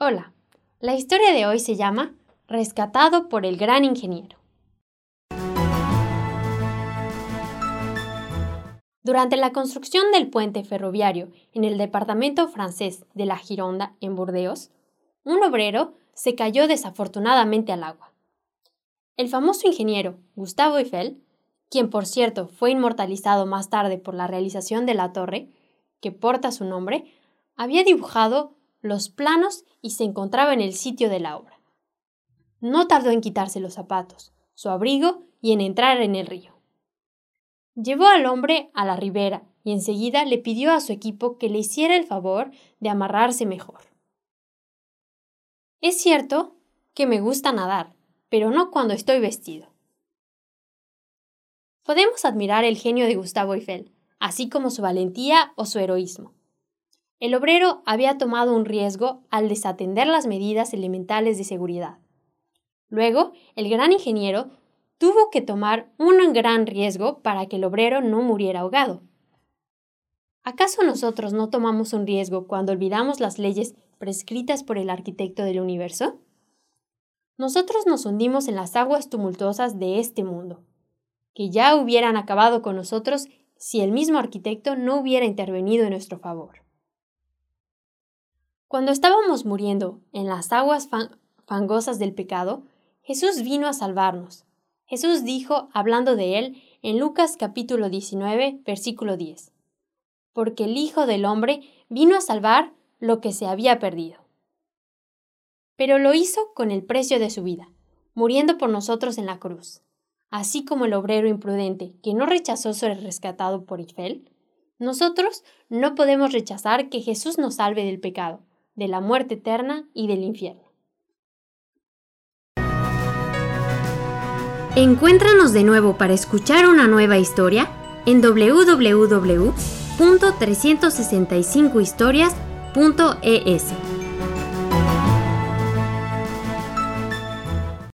Hola, la historia de hoy se llama Rescatado por el gran ingeniero. Durante la construcción del puente ferroviario en el departamento francés de la Gironda, en Burdeos, un obrero se cayó desafortunadamente al agua. El famoso ingeniero Gustavo Eiffel, quien por cierto fue inmortalizado más tarde por la realización de la torre, que porta su nombre, había dibujado los planos y se encontraba en el sitio de la obra. No tardó en quitarse los zapatos, su abrigo y en entrar en el río. Llevó al hombre a la ribera y enseguida le pidió a su equipo que le hiciera el favor de amarrarse mejor. Es cierto que me gusta nadar, pero no cuando estoy vestido. Podemos admirar el genio de Gustavo Eiffel, así como su valentía o su heroísmo. El obrero había tomado un riesgo al desatender las medidas elementales de seguridad. Luego, el gran ingeniero tuvo que tomar un gran riesgo para que el obrero no muriera ahogado. ¿Acaso nosotros no tomamos un riesgo cuando olvidamos las leyes prescritas por el arquitecto del universo? Nosotros nos hundimos en las aguas tumultuosas de este mundo, que ya hubieran acabado con nosotros si el mismo arquitecto no hubiera intervenido en nuestro favor. Cuando estábamos muriendo en las aguas fangosas del pecado, Jesús vino a salvarnos. Jesús dijo, hablando de él, en Lucas capítulo 19, versículo 10, porque el Hijo del Hombre vino a salvar lo que se había perdido. Pero lo hizo con el precio de su vida, muriendo por nosotros en la cruz. Así como el obrero imprudente que no rechazó ser rescatado por Ifel, nosotros no podemos rechazar que Jesús nos salve del pecado de la muerte eterna y del infierno. Encuéntranos de nuevo para escuchar una nueva historia en www.365historias.es.